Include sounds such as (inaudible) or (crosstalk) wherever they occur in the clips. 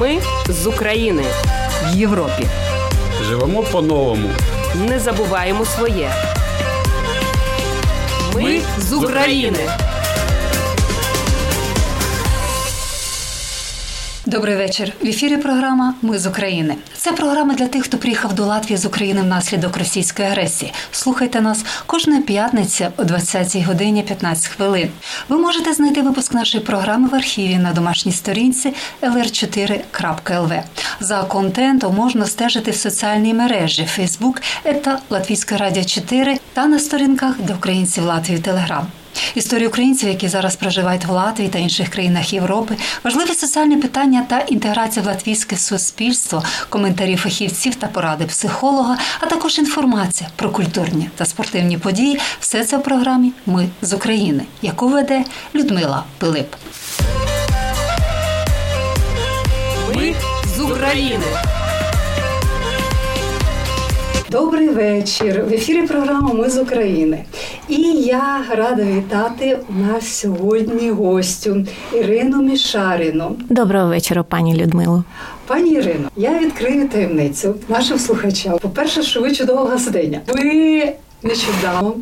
Ми з України в Європі. Живемо по-новому. Не забуваємо своє. Ми з України. Добрий вечір. В ефірі програма Ми з України. Це програма для тих, хто приїхав до Латвії з України внаслідок російської агресії. Слухайте нас кожної п'ятниці о 20 годині 15 хвилин. Ви можете знайти випуск нашої програми в архіві на домашній сторінці lr4.lv. За контентом можна стежити в соціальній мережі Facebook та Латвійське радіо 4 та на сторінках для українців Латвії Телеграм. Історії українців, які зараз проживають в Латвії та інших країнах Європи, важливі соціальні питання та інтеграція в латвійське суспільство, коментарі фахівців та поради психолога, а також інформація про культурні та спортивні події. Все це в програмі Ми з України, яку веде Людмила Пилип. Ми з України. Добрий вечір. В ефірі програма Ми з України. І я рада вітати у нас сьогодні гостю Ірину Мішаріну. Доброго вечора, пані Людмило. Пані Ірино, я відкрию таємницю нашим слухачам. По-перше, що ви чудова гостиня. Ви нещодавно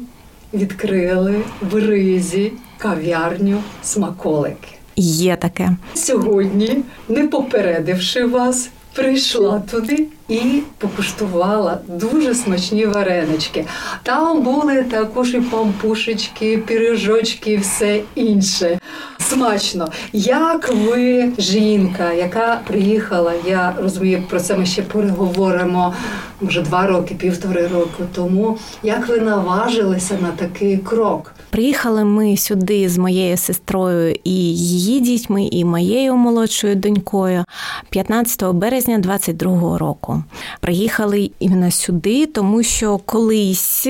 відкрили в Ризі кав'ярню смаколики. Є таке. Сьогодні, не попередивши вас, прийшла туди і покуштувала дуже смачні варенички. Там були також і пампушечки, пірижочки, і все інше. Смачно. Як ви, жінка, яка приїхала, я розумію, про це ми ще переговоримо може два роки, півтори року тому. Як ви наважилися на такий крок? Приїхали ми сюди з моєю сестрою і її дітьми, і моєю молодшою донькою 15 березня 22-го року. Приїхали іменно сюди, тому що колись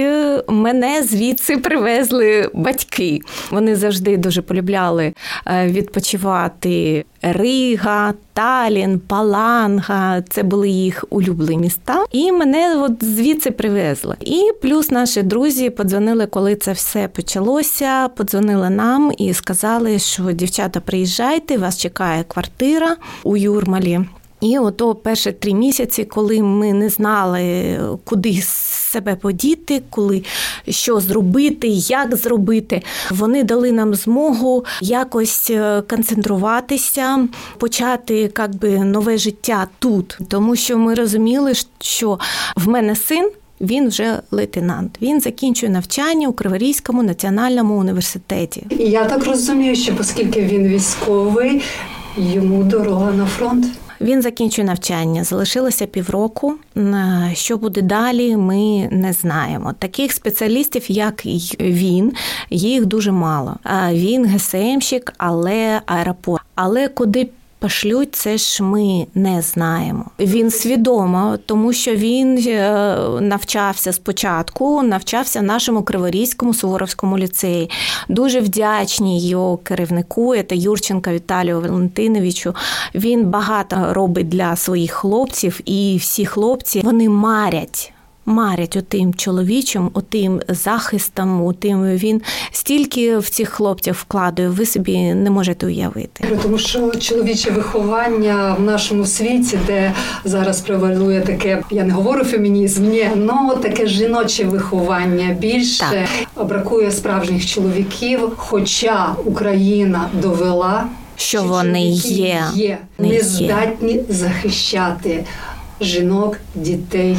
мене звідси привезли батьки. Вони завжди дуже полюбляли відпочивати Рига, Талін, Паланга це були їх улюблені міста. І мене от звідси привезли. І плюс наші друзі подзвонили, коли це все почалося. Подзвонили нам і сказали, що дівчата, приїжджайте, вас чекає квартира у Юрмалі. І ото перші три місяці, коли ми не знали, куди себе подіти, коли що зробити, як зробити, вони дали нам змогу якось концентруватися, почати як би, нове життя тут, тому що ми розуміли, що в мене син. Він вже лейтенант. Він закінчує навчання у Криворізькому національному університеті. Я так розумію, що оскільки він військовий, йому дорога на фронт. Він закінчує навчання, залишилося півроку. Що буде далі, ми не знаємо. Таких спеціалістів, як він, їх дуже мало. Він ГСМщик, але аеропорт. Але куди Пошлють, це ж ми не знаємо. Він свідомо, тому що він навчався спочатку, навчався в нашому Криворізькому Суворовському ліцеї. Дуже вдячні його керівнику, це Юрченка Віталію Валентиновичу. Він багато робить для своїх хлопців, і всі хлопці вони марять марять отим чоловічим, отим захистом, отим він стільки в цих хлопців вкладує, ви собі не можете уявити. Тому що чоловіче виховання в нашому світі, де зараз превалює таке, я не говорю фемінізм, ні, ну таке жіноче виховання більше так. бракує справжніх чоловіків. Хоча Україна довела, що, що вони є, є не здатні захищати жінок, дітей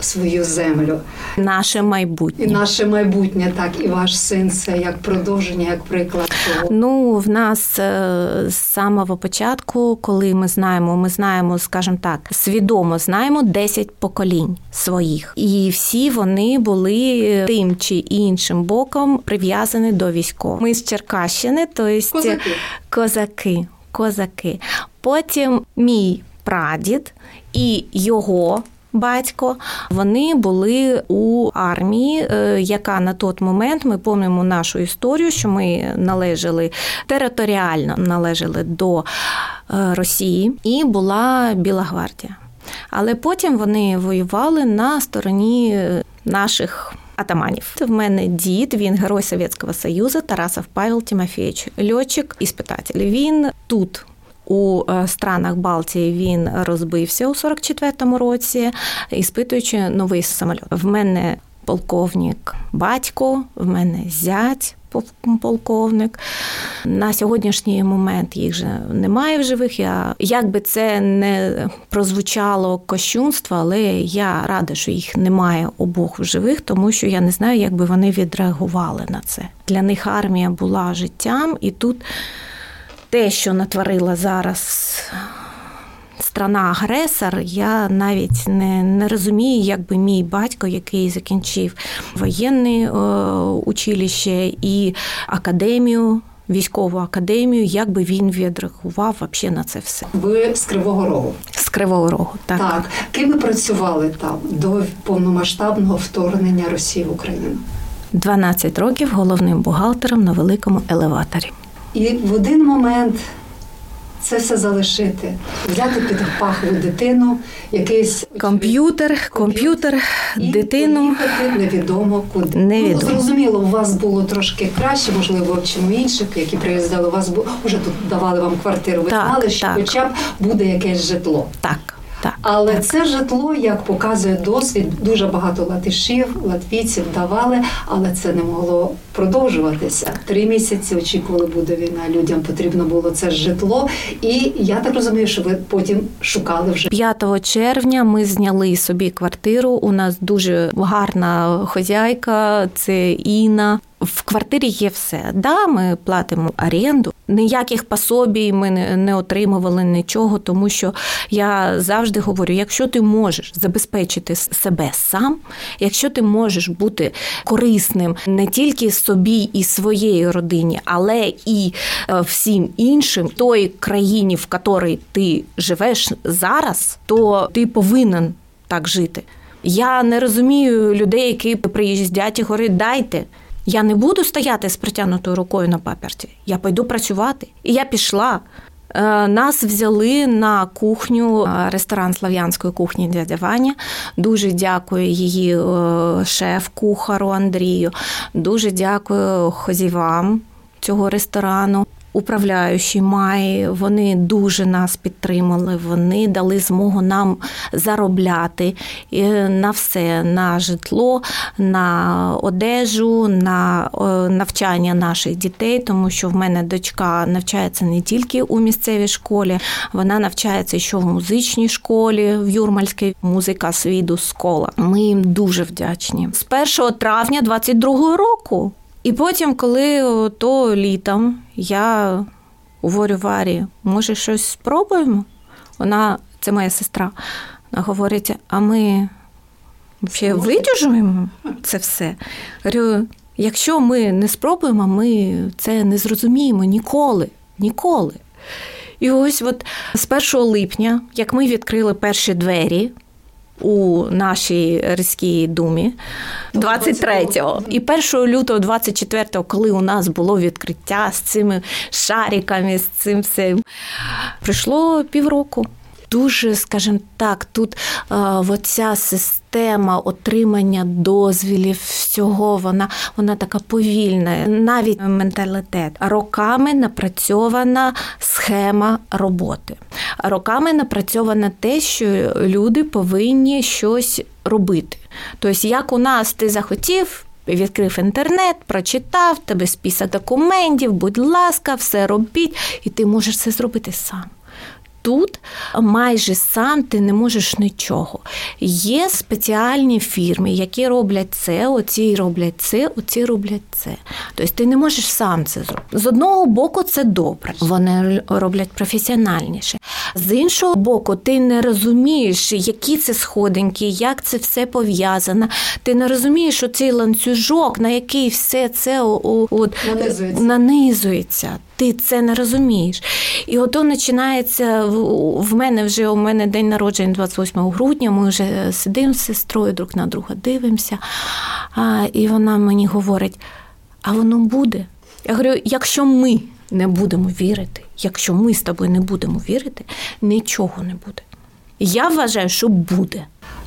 свою землю. Наше майбутнє. І наше майбутнє, так, і ваш син це як продовження, як приклад. того. Ну, в нас е, з самого початку, коли ми знаємо, ми знаємо, скажімо так, свідомо знаємо 10 поколінь своїх. І всі вони були тим чи іншим боком прив'язані до військових. Ми з Черкащини, тобто козаки. козаки. Козаки. Потім мій прадід і його батько. Вони були у армії, е, яка на той момент ми пам'ятаємо нашу історію, що ми належали територіально належали до е, Росії, і була Біла гвардія. Але потім вони воювали на стороні е, наших. Атаманів. В мене дід, він герой Совєтського Союзу, Тарасов Павел Тимофійович, льотчик, іспитатель. Він тут У е, странах Балтії він розбився у 44-му році, іспитуючи новий самоліт. В мене полковник батько, в мене зять полковник. На сьогоднішній момент їх же немає в живих. Я як би це не прозвучало кощунство, але я рада, що їх немає обох в живих, тому що я не знаю, як би вони відреагували на це. Для них армія була життям, і тут те, що натворила зараз страна-агресор, я навіть не не розумію, як би мій батько, який закінчив воєнне е, училище і академію. Військову академію, як би він відреагував взагалі на це все. Ви з Кривого Рогу. З Кривого Рогу, так. Так. Ким ви працювали там до повномасштабного вторгнення Росії в Україну? 12 років головним бухгалтером на великому елеваторі. І в один момент це все залишити, взяти під пахову дитину, якийсь комп'ютер, комп'ютер, дитину невідомо куди. Ну, невідомо. Ну, зрозуміло, у вас було трошки краще, можливо, чим у інших, які приїздили. У вас вже тут давали вам квартиру. Ви так, знали, що так. хоча б буде якесь житло. Так. Так, Але так. це житло, як показує досвід, дуже багато латишів, латвійців давали, але це не могло продовжуватися. Три місяці очікували, буде війна. Людям потрібно було це житло. І я так розумію, що ви потім шукали вже 5 червня. Ми зняли собі квартиру. У нас дуже гарна хозяйка, це Інна. В квартирі є все. Да, ми платимо оренду. Ніяких пособій ми не отримували нічого, тому що я завжди говорю: якщо ти можеш забезпечити себе сам, якщо ти можеш бути корисним не тільки собі і своєї родині, але і е, всім іншим, той країні, в якій ти живеш зараз, то ти повинен так жити. Я не розумію людей, які приїздять і говорять, дайте. Я не буду стояти з притягнутою рукою на паперті. Я пойду працювати. І я пішла. Нас взяли на кухню, ресторан слав'янської кухні дядя Ваня. Дуже дякую її шеф-кухару Андрію. Дуже дякую хозівам цього ресторану. Управляючі май, вони дуже нас підтримали. Вони дали змогу нам заробляти на все: на житло, на одежу, на навчання наших дітей, тому що в мене дочка навчається не тільки у місцевій школі, вона навчається ще в музичній школі в Юрмальській музика свіду скола. Ми їм дуже вдячні. З 1 травня 22-го року. І потім, коли то літом я говорю Варі, може, щось спробуємо? Вона, це моя сестра, вона говорить, а ми ще видержуємо (laughs) це все. Говорю, якщо ми не спробуємо, ми це не зрозуміємо ніколи. Ніколи. І ось от з 1 липня, як ми відкрили перші двері у нашій Ризькій думі 23-го. І 1 лютого 24-го, коли у нас було відкриття з цими шариками, з цим всім, пройшло півроку. Дуже, скажімо так, тут оця система отримання дозвілів, всього вона вона така повільна, навіть менталітет. Роками напрацьована схема роботи. Роками напрацьовано те, що люди повинні щось робити. Тобто, як у нас ти захотів. Відкрив інтернет, прочитав тебе список документів, будь ласка, все робіть, і ти можеш це зробити сам тут майже сам ти не можеш нічого. Є спеціальні фірми, які роблять це, оці роблять це, оці роблять це. Тобто ти не можеш сам це зробити. З одного боку, це добре, вони роблять професіональніше. З іншого боку, ти не розумієш, які це сходинки, як це все пов'язано. Ти не розумієш, що цей ланцюжок, на який все це от, нанизується. нанизується. Ти це не розумієш. І ото починається в мене вже у мене день народження 28 грудня. Ми вже сидимо з сестрою друг на друга, дивимося. А, І вона мені говорить: а воно буде? Я говорю, якщо ми не будемо вірити, якщо ми з тобою не будемо вірити, нічого не буде. Я вважаю, що буде.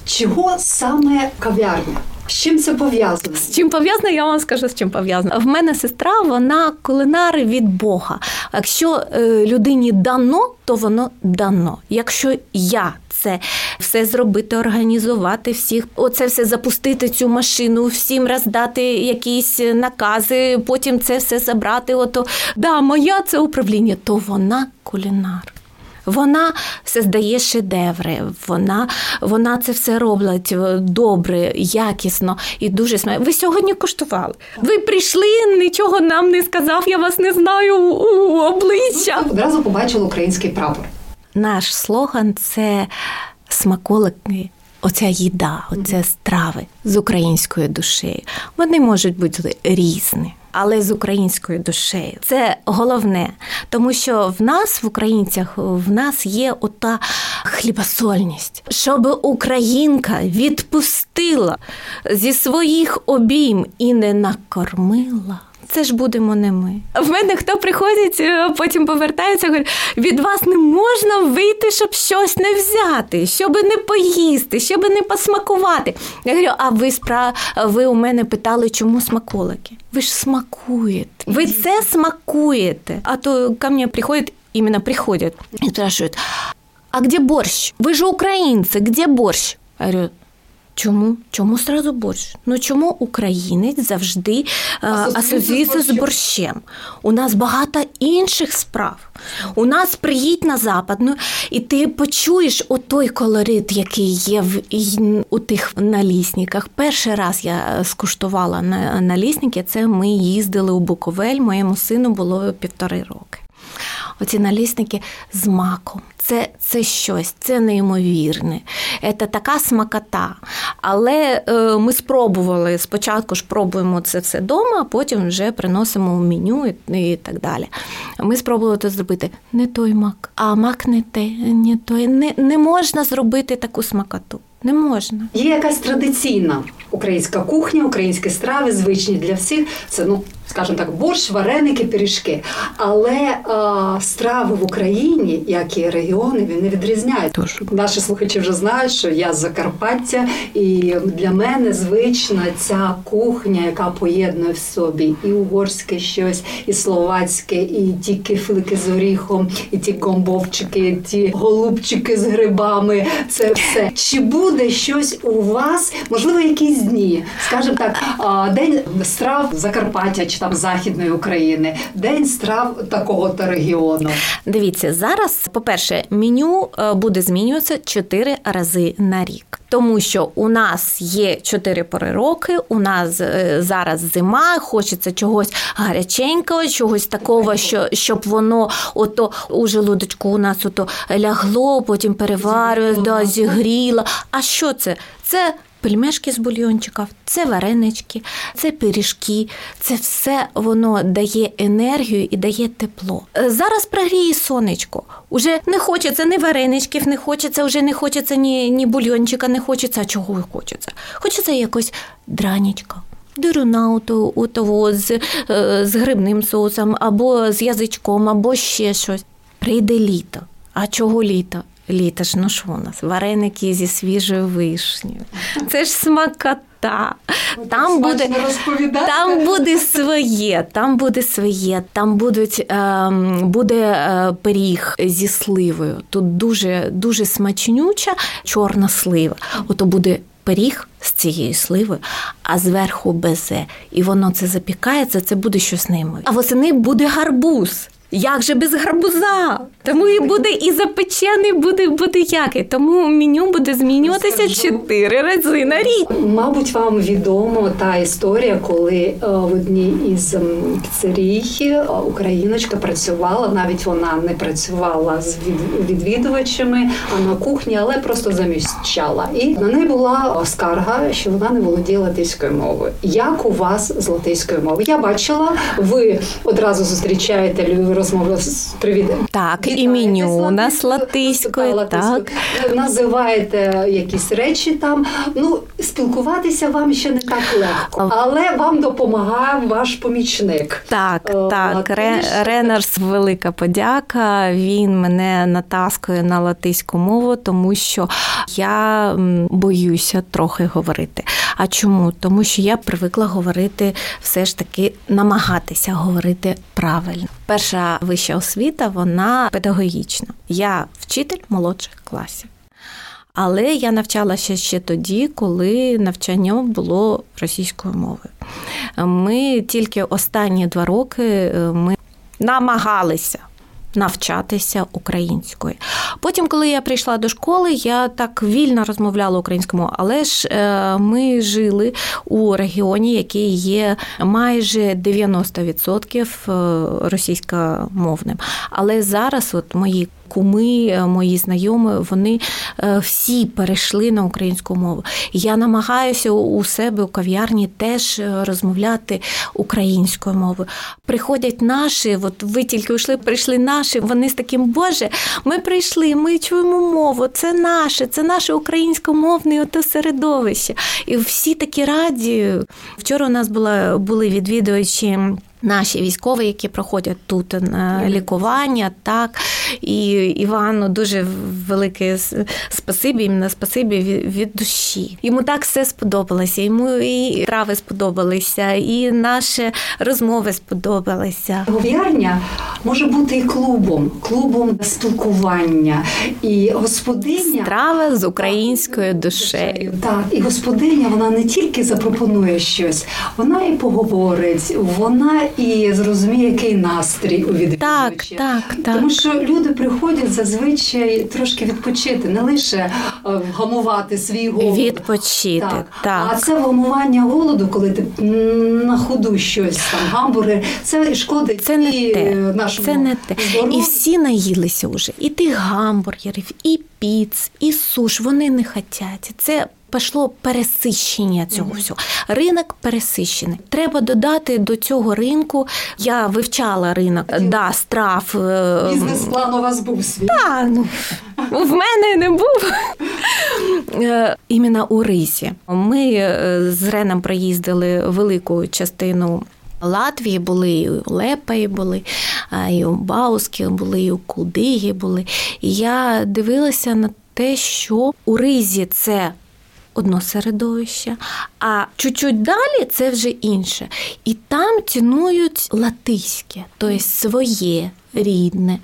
Чого саме кав'ярня? З чим це пов'язано? З чим пов'язано, я вам скажу, з чим пов'язано. В мене сестра, вона кулинар від Бога. Якщо е, людині дано, то воно дано. Якщо я це все зробити, організувати всіх, оце все запустити цю машину, всім роздати якісь накази, потім це все забрати. Ото да, моя це управління, то вона кулінар. Вона создає шедеври, вона вона це все робить е, добре, якісно і дуже смачно. Ви сьогодні коштували. Ви прийшли, нічого нам не сказав, я вас не знаю у обличчя. Одразу побачили український прапор. Наш слоган це смаколики. Оця їда, оце страви з українською душею. Вони можуть бути різні але з українською душею. Це головне, тому що в нас, в українцях, в нас є ота хлібосольність, щоб українка відпустила зі своїх обійм і не накормила це ж будемо не ми. В мене хто приходить, е, потім повертається, говорить, від вас не можна вийти, щоб щось не взяти, щоб не поїсти, щоб не посмакувати. Я говорю, а ви спра... ви у мене питали, чому смаколики? Ви ж смакуєте. Ви це смакуете. А то ко мне приходят, именно приходят, и спрашивают, а где борщ? Вы же украинцы, где борщ? Я говорю, Чому? Чому сразу борщ? Ну чому українець завжди е, асоціюється з борщем? У нас багато інших справ. У нас приїдь на западну, і ти почуєш отой колорит, який є в у тих налісниках. Перший раз я скуштувала на налісники, це ми їздили у Буковель, моєму сину було півтори роки. Оці налісники з маком. Це це щось, це неймовірне. Це така смакота. Але е, ми спробували спочатку ж пробуємо це все вдома, а потім вже приносимо в меню і, і так далі. Ми спробували це зробити не той мак, а мак не те, не той. Не, не можна зробити таку смакоту. Не можна. Є якась традиційна українська кухня, українські страви, звичні для всіх. Це ну скажімо так, борщ, вареники, пиріжки. Але а, страви в Україні, як і регіони, він не відрізняють. Тож. Наші слухачі вже знають, що я з Закарпаття, і для мене звична ця кухня, яка поєднує в собі і угорське щось, і словацьке, і ті кифлики з оріхом, і ті гомбовчики, і ті голубчики з грибами. Це все. Чи буде щось у вас? Можливо, якісь дні, скажімо так, день страв Закарпаття чи там західної України, день страв такого то регіону. Дивіться зараз. По перше, меню е, буде змінюватися чотири рази на рік, тому що у нас є чотири пори роки. У нас е, зараз зима, хочеться чогось гаряченького, чогось такого, що щоб воно ото у желудочку у нас ото лягло, потім переварює, да, зігріло. А що це? Це пельмешки з бульйончиків, це варенички, це пиріжки, це все воно дає енергію і дає тепло. Е, зараз прогріє сонечко. Уже не хочеться ні вареничків, не хочеться, вже не хочеться ні ні бульйончика, не хочеться, а чого хочеться. Хочеться якось дранічка. Дируна з, е, з грибним соусом, або з язичком, або ще щось. Прийде літо. А чого літо? Літо ж, ну що у нас? Вареники зі свіжою вишнею. Це ж смакота. Там буде там буде своє, там буде своє, там будуть, е, буде е, пиріг зі сливою. Тут дуже дуже смачнюча чорна слива. Ото буде пиріг з цією сливою, а зверху безе. І воно це запікається, це буде щось неймовірне. А восени буде гарбуз. Як же без гарбуза? Тому і буде і запечений, буде буде який. Тому меню буде змінюватися чотири рази на рік. Мабуть, вам відомо та історія, коли е, в одній із піцерій е, україночка працювала. Навіть вона не працювала з відвідувачами, а на кухні, але просто заміщала. І на неї була скарга, що вона не володіла латиською мовою. Як у вас з латиською мовою? Я бачила, ви одразу зустрічаєте розмову. Привіт. Так, і меню у нас латиською, так. Називаєте якісь речі там. Ну, спілкуватися вам ще не так легко, але вам допомагає ваш помічник. Так, Е, так. Ре, Ренерс велика подяка. Він мене натаскує на латиську мову, тому що я боюся трохи говорити. А чому? Тому що я привикла говорити все ж таки намагатися говорити правильно. Перша вища освіта вона педагогічна. Я вчитель молодших класів. Але я навчалася ще тоді, коли навчання було російською мовою. Ми тільки останні два роки е, ми намагалися. Навчатися українською. Потім, коли я прийшла до школи, я так вільно розмовляла українською але ж е, ми жили у регіоні, який є майже 90% е, російськомовним. Але зараз, от мої куми, е, мої знайомі, вони е, всі перейшли на українську мову. Я намагаюся у себе у кав'ярні теж е, розмовляти українською мовою. Приходять наші, от ви тільки йшли, прийшли наші. Вони з таким, Боже, ми прийшли, ми чуємо мову, це наше, це наше українськомовне ото середовище. І всі такі раді. Вчора у нас була були відвідувачі. Наші військові, які проходять тут на лікування, так і Івану дуже велике спасибі, іменно спасибі від, від душі. Йому так все сподобалося. Йому і трави сподобалися, і наші розмови сподобалися. Гов'ярня може бути і клубом, клубом спілкування. І господиня Страва з українською душею. Так, і господиня вона не тільки запропонує щось, вона і поговорить, вона і зрозуміє, який настрій у відвідувача. Так, так, так. Тому що люди приходять зазвичай трошки відпочити, не лише е, вгамувати свій голод. Відпочити, так. А це вгамування голоду, коли ти на ходу щось там гамбургер, це шкодить Це не і те. нашому Це не те. здоров'ю. І всі наїлися вже. І тих гамбургерів, і піц, і суш. Вони не хотять. Це пішло пересищення цього всього. Ринок пересищений. Треба додати до цього ринку. Я вивчала ринок да, страв. е, Бізнес-план у вас був свій. та, ну, в мене не був. Е, Іменно у рисі. Ми е, з Реном проїздили велику частину. Латвії були, і у Лепаї були, і у Баускі були, і у Кулдигі були. І я дивилася на те, що у ризі це одно середовище, а чуть-чуть далі це вже інше. І там цінують латиське, тобто своє рідне.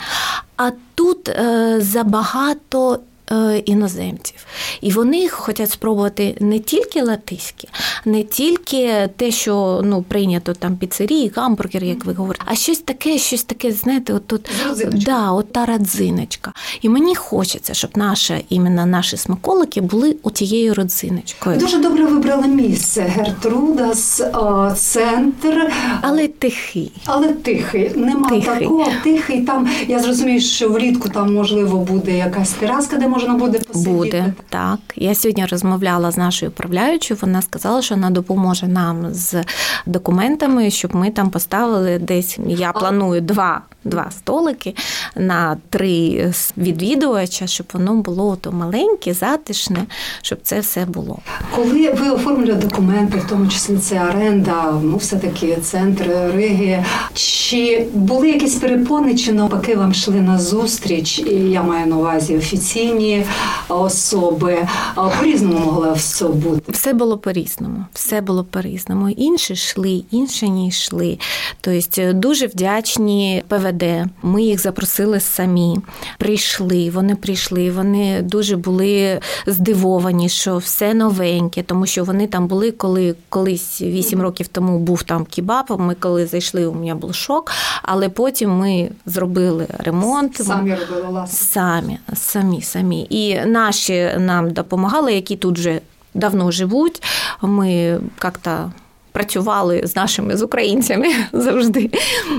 А тут е, забагато. Е, Іноземців, і вони хочуть спробувати не тільки латиське, не тільки те, що ну прийнято там піцерії, гамбургери, як ви говорите, а щось таке, щось таке, знаєте, от тут да, от та родзиночка. І мені хочеться, щоб наші, іменно наші смаколики були отією родзиночкою. Дуже добре вибрали місце. Гертрудас, а, центр, Але тихий. але тихий. Нема Тихий. такого, тихий. Там я зрозумію, що влітку там можливо буде якась тераска, де можна буде посидіти. Буде так. Я сьогодні розмовляла з нашою управляючою. Вона сказала, що вона допоможе нам з документами, щоб ми там поставили десь. Я планую два, два столики на три відвідувача, щоб воно було то маленьке, затишне, щоб це все було. Коли ви оформлюєте документи, в тому числі це оренда, ну все таки центр Риги. Чи були якісь перепони, чи навпаки вам йшли на зустріч? І я маю на увазі офіційні особи. По-різному могло все бути. Все було по-різному. Все було по-різному. Інші йшли, інші не йшли. Тобто дуже вдячні ПВД. Ми їх запросили самі. Прийшли, вони прийшли. Вони дуже були здивовані, що все новеньке, тому що вони там були, коли колись 8 років тому був там кебаб. Ми коли зайшли, у мене був шок. Але потім ми зробили ремонт. Самі робили ласку. Самі, самі, самі. І наші нам допомагали, які тут вже давно живуть. Ми як-то працювали з нашими з українцями (laughs) завжди.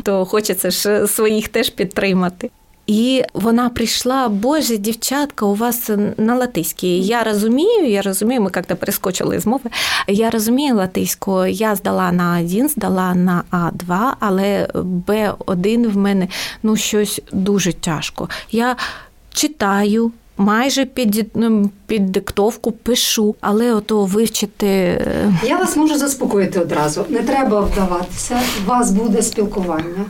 То хочеться ж своїх теж підтримати. І вона прийшла, Боже, дівчатка, у вас на латиській. Я розумію, я розумію, ми як-то перескочили з мови. Я розумію латиську, я здала на А1, здала на А2, але Б1 в мене ну щось дуже тяжко. Я читаю. Майже під ну, під диктовку пишу, але ото вивчити. е, Я вас можу заспокоїти одразу. Не треба вдаватися. У вас буде спілкування.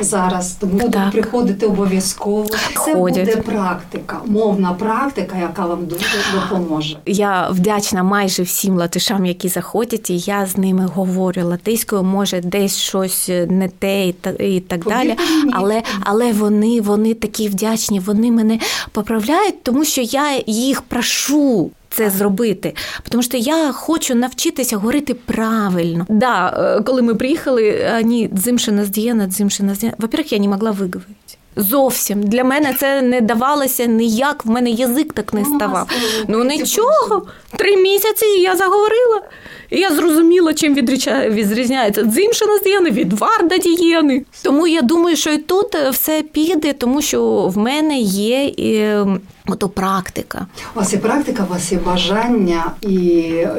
Зараз тому будуть Так. приходити обов'язково. Це Ходять. буде практика, мовна практика, яка вам дуже допоможе. Я вдячна майже всім латишам, які заходять, і я з ними говорю латиською, може, десь щось не те і та і так далі. Але але вони, вони такі вдячні, вони мене поправляють, тому що я їх прошу. Це зробити, тому що я хочу навчитися говорити правильно. Да, е, коли ми приїхали, вони дзимшина здіяна, дзимшина здіяна. Во-первых, я не могла виговорити. Зовсім для мене це не давалося ніяк. В мене язик так не Ну, ставав. Ну нічого, три місяці і я заговорила. І я зрозуміла, чим відрізняється дзимшина дієни від варда дієни. Тому я думаю, що і тут е, все піде, тому що в мене є е, ото практика. У вас є практика, у вас є бажання, і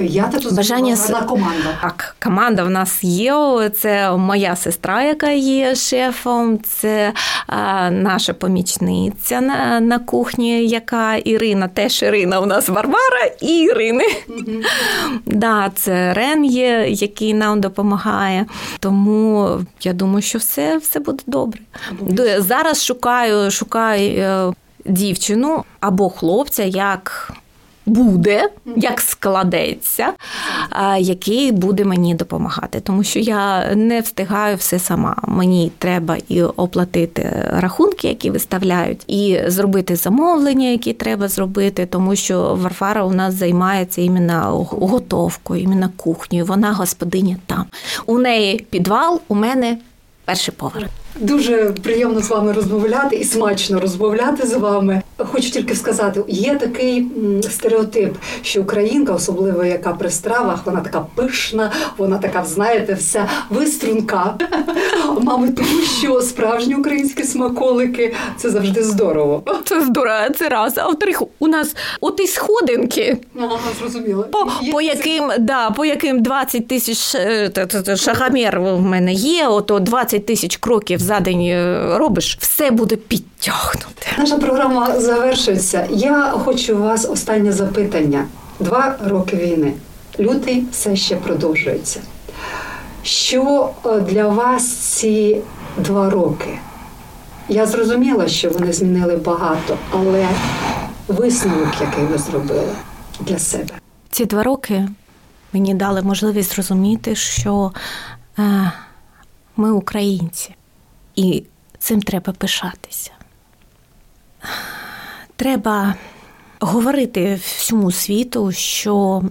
я розумію, Бажання с- команда. Так, команда в нас є. Це моя сестра, яка є шефом, це а, наша помічниця на, на кухні, яка Ірина, теж Ірина у нас Варвара і Ірини. Да, це Рен є, який нам допомагає. Тому я думаю, що все, все буде добре. Зараз шукаю, шукаю е, дівчину або хлопця, як. Буде, як складеться, який буде мені допомагати, тому що я не встигаю все сама. Мені треба і оплатити рахунки, які виставляють, і зробити замовлення, які треба зробити, тому що Варфара у нас займається іменно готовкою, іменно кухнею. Вона господиня там. У неї підвал, у мене перший поверх. Дуже приємно з вами розмовляти і смачно розмовляти з вами. Хочу тільки сказати, є такий стереотип, що українка, особливо яка при стравах, вона така пишна, вона така, знаєте, вся виструнка. (laughs) Мабуть, тому що справжні українські смаколики це завжди здорово. Це здорово, це раз. А вторих, у нас от і сходинки. Ага, зрозуміло. По, по яким да, по яким 20 тисяч е, шагомір в мене є, ото 20 тисяч кроків за день е, робиш, все буде підтягнуте. Наша програма завершується. Я хочу у вас останнє запитання. Два роки війни. Лютий все ще продовжується. Що е, для вас ці два роки? Я зрозуміла, що вони змінили багато, але висновок, який ви зробили для себе. Ці два роки мені дали можливість зрозуміти, що е, ми українці, і цим треба пишатися. Треба говорити всьому світу, що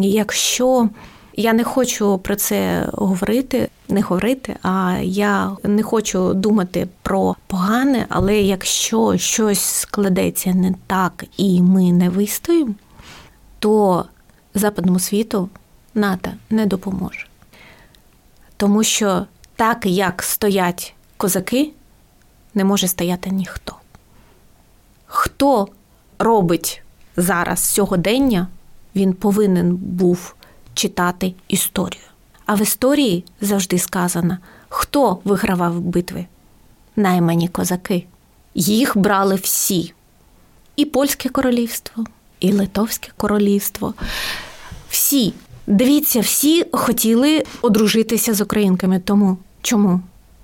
якщо я не хочу про це говорити, не говорити, а я не хочу думати про погане, але якщо щось складеться не так і ми не вистоїмо, то западному світу НАТО не допоможе. Тому що так, як стоять козаки, не може стояти ніхто. Хто робить зараз сьогодення, він повинен був читати історію. А в історії завжди сказано, хто вигравав битви? Наймані козаки. Їх брали всі. І Польське королівство, і Литовське королівство. Всі. Дивіться, всі хотіли одружитися з українками. Тому чому?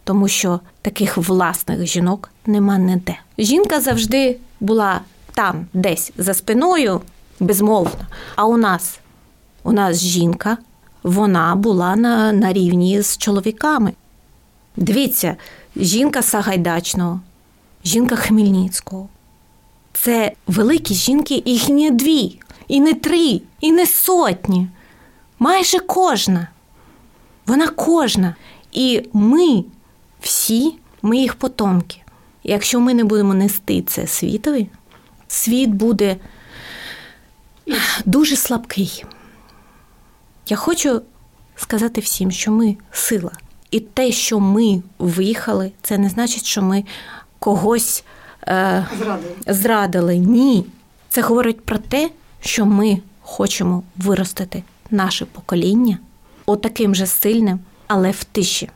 Тому що таких власних жінок нема ніде. Жінка завжди була там, десь за спиною, безмовно. А у нас, у нас жінка, вона була на, на рівні з чоловіками. Дивіться, жінка Сагайдачного, жінка Хмельницького. Це великі жінки, їх не дві, і не три, і не сотні. Майже кожна. Вона кожна. І ми всі, ми їх потомки. Якщо ми не будемо нести це світові, світ буде дуже слабкий. Я хочу сказати всім, що ми сила. І те, що ми виїхали, це не значить, що ми когось е, зрадили. Ні. Це говорить про те, що ми хочемо виростити наше покоління отаким же сильним, але в тиші.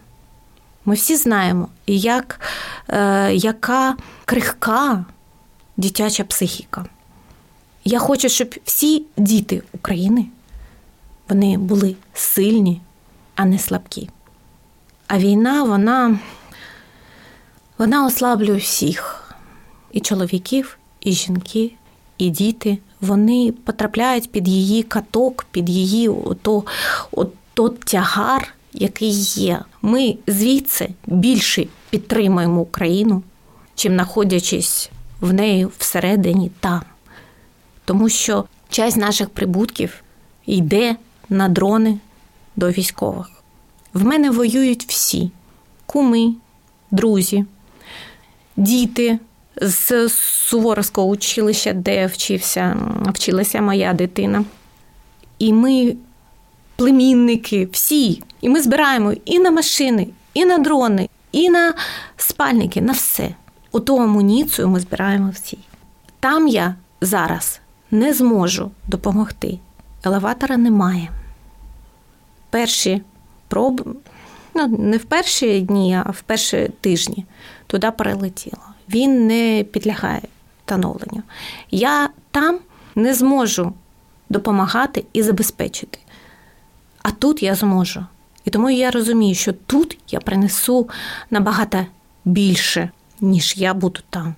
Ми всі знаємо, як, е, яка крихка дитяча психіка. Я хочу, щоб всі діти України вони були сильні, а не слабкі. А війна, вона, вона ослаблює всіх: і чоловіків, і жінки, і діти. Вони потрапляють під її каток, під її ото, ото тягар, який є. Ми звідси більше підтримуємо Україну, чим знаходячись в неї всередині там. Тому що часть наших прибутків йде на дрони до військових. В мене воюють всі куми, друзі, діти з Суворовського училища, де вчився, вчилася моя дитина. І ми, племінники, всі. І ми збираємо і на машини, і на дрони, і на спальники, на все. Оту амуніцію ми збираємо всі. Там я зараз не зможу допомогти. Елеватора немає. Перші проби, ну, не в перші дні, а в перші тижні туди перелетіло. Він не підлягає встановленню. Я там не зможу допомагати і забезпечити. А тут я зможу. І тому я розумію, що тут я принесу набагато більше, ніж я буду там.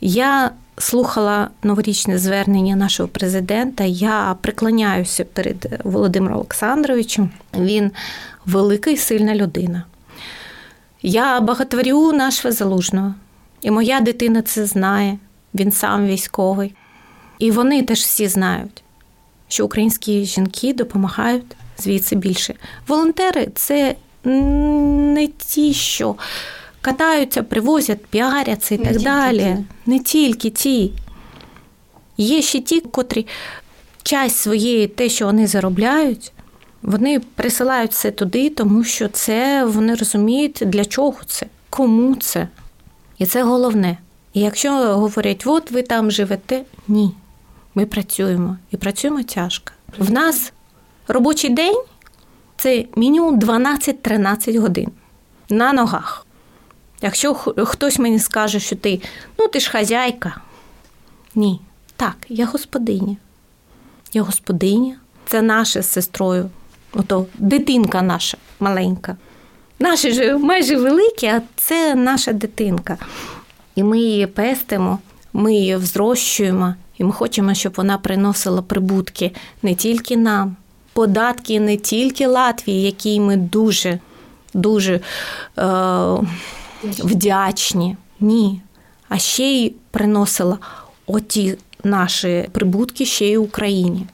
Я слухала новорічне звернення нашого президента. Я приклоняюся перед Володимиром Олександровичем. Він велика і сильна людина. Я багатворю нашого залужного, і моя дитина це знає, він сам військовий. І вони теж всі знають, що українські жінки допомагають звідси більше. Волонтери це не ті, що катаються, привозять, піаряться і не так далі. Ті. Не тільки ті. Є ще ті, котрі часть своєї, те, що вони заробляють, вони присилають все туди, тому що це вони розуміють, для чого це, кому це. І це головне. І якщо говорять, от ви там живете, ні. Ми працюємо і працюємо тяжко. В нас робочий день це мінімум 12-13 годин на ногах. Якщо хтось мені скаже, що ти ну ти ж хазяйка. Ні. Так, я господиня. Я господиня, це наша з сестрою, ото дитинка наша маленька. Наші ж майже великі, а це наша дитинка. І ми її пестимо, ми її взрощуємо, і ми хочемо, щоб вона приносила прибутки не тільки нам, податки не тільки Латвії, якій ми дуже, дуже. Е- вдячні. Ні. А ще й приносила оті наші прибутки ще й Україні.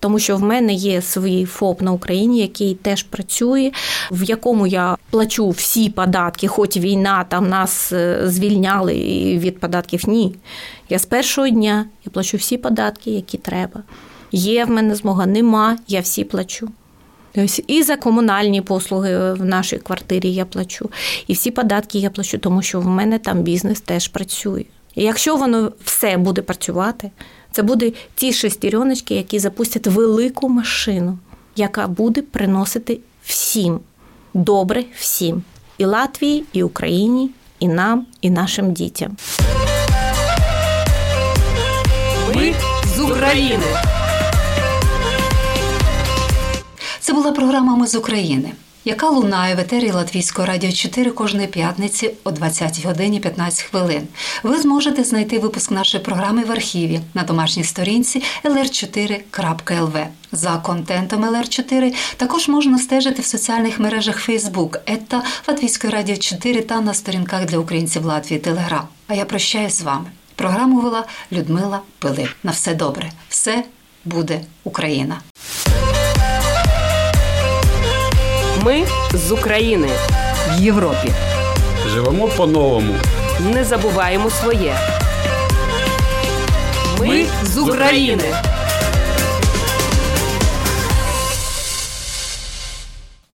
Тому що в мене є свій ФОП на Україні, який теж працює, в якому я плачу всі податки, хоч війна там нас е, звільняли від податків. Ні. Я з першого дня я плачу всі податки, які треба. Є в мене змога, нема, я всі плачу. Тобто і за комунальні послуги в нашій квартирі я плачу, і всі податки я плачу, тому що в мене там бізнес теж працює. І якщо воно все буде працювати, це буде ті шестереночки, які запустять велику машину, яка буде приносити всім добре всім і Латвії, і Україні, і нам, і нашим дітям. Ми з України. Це була програма Ми з України, яка лунає в етері Латвійського радіо 4 кожної п'ятниці о 20 годині 15 хвилин. Ви зможете знайти випуск нашої програми в архіві на домашній сторінці lr4.lv. За контентом LR4 також можна стежити в соціальних мережах Facebook, ета Латвійської радіо 4 та на сторінках для українців Латвії Телеграм. А я прощаюсь з вами. Програму вела Людмила Пилип. На все добре, все буде Україна. Ми з України в Європі. Живемо по-новому. Не забуваємо своє. Ми з України.